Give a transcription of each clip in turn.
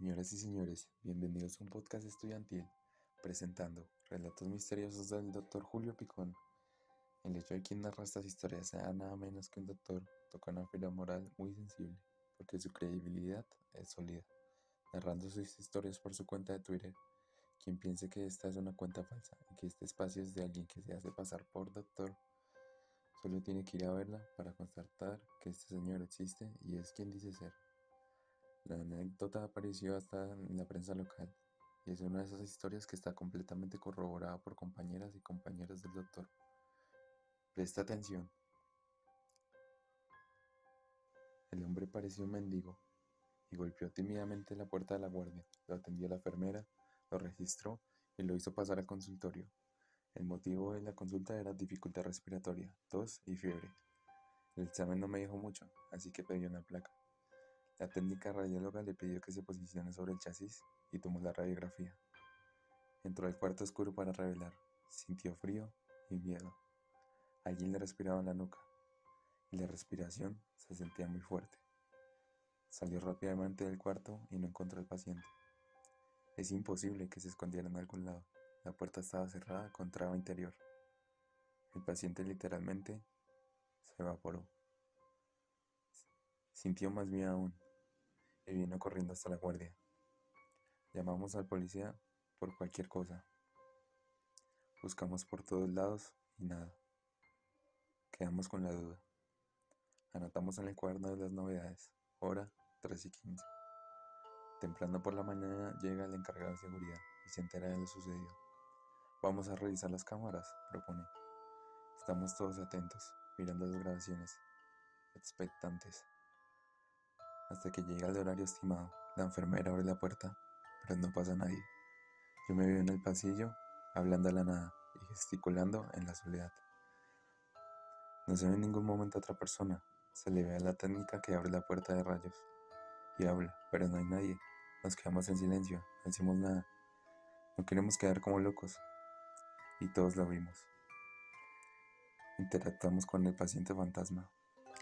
Señoras y señores, bienvenidos a un podcast estudiantil presentando Relatos Misteriosos del Dr. Julio Picón. El hecho de quien narra estas historias sea nada menos que un doctor toca una fibra moral muy sensible, porque su credibilidad es sólida. Narrando sus historias por su cuenta de Twitter, quien piense que esta es una cuenta falsa y que este espacio es de alguien que se hace pasar por doctor, solo tiene que ir a verla para constatar que este señor existe y es quien dice ser. La anécdota apareció hasta en la prensa local y es una de esas historias que está completamente corroborada por compañeras y compañeros del doctor. Presta atención. El hombre pareció un mendigo y golpeó tímidamente la puerta de la guardia. Lo atendió la enfermera, lo registró y lo hizo pasar al consultorio. El motivo de la consulta era dificultad respiratoria, tos y fiebre. El examen no me dijo mucho, así que pedí una placa. La técnica radióloga le pidió que se posicione sobre el chasis y tomó la radiografía. Entró al cuarto oscuro para revelar. Sintió frío y miedo. Alguien le respiraba en la nuca y la respiración se sentía muy fuerte. Salió rápidamente del cuarto y no encontró al paciente. Es imposible que se escondiera en algún lado. La puerta estaba cerrada con traba interior. El paciente literalmente se evaporó. Sintió más miedo aún y vino corriendo hasta la guardia. Llamamos al policía por cualquier cosa. Buscamos por todos lados y nada. Quedamos con la duda. Anotamos en el cuaderno de las novedades, hora 3 y 15. Temprano por la mañana llega el encargado de seguridad y se entera de lo sucedido. Vamos a revisar las cámaras, propone. Estamos todos atentos, mirando las grabaciones, expectantes. Hasta que llega el horario estimado, la enfermera abre la puerta, pero no pasa nadie. Yo me veo en el pasillo, hablando a la nada y gesticulando en la soledad. No se ve en ningún momento otra persona. Se le ve a la técnica que abre la puerta de rayos y habla, pero no hay nadie. Nos quedamos en silencio, no decimos nada. No queremos quedar como locos. Y todos lo vimos. Interactuamos con el paciente fantasma.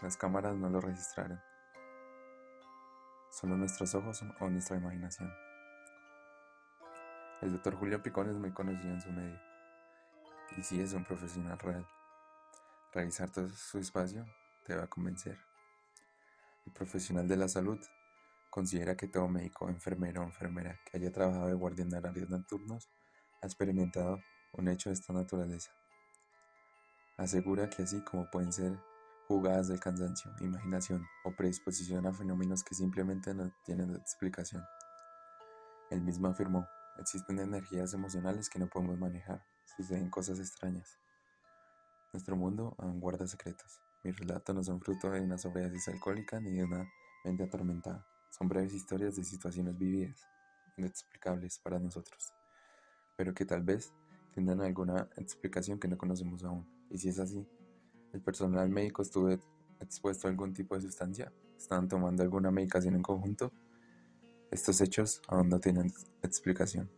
Las cámaras no lo registraron solo nuestros ojos o nuestra imaginación. El doctor Julio Picón es muy conocido en su medio y sí es un profesional real. Revisar todo su espacio te va a convencer. El profesional de la salud considera que todo médico, enfermero o enfermera que haya trabajado de guardia en horarios nocturnos ha experimentado un hecho de esta naturaleza. Asegura que así como pueden ser jugadas del cansancio, imaginación o predisposición a fenómenos que simplemente no tienen explicación. Él mismo afirmó, existen energías emocionales que no podemos manejar, suceden cosas extrañas. Nuestro mundo aún guarda secretos. Mis relatos no son fruto de una sobredosis alcohólica ni de una mente atormentada. Son breves historias de situaciones vividas, inexplicables para nosotros, pero que tal vez tengan alguna explicación que no conocemos aún. Y si es así, el personal médico estuvo expuesto a algún tipo de sustancia, estaban tomando alguna medicación en conjunto. Estos hechos aún no tienen explicación.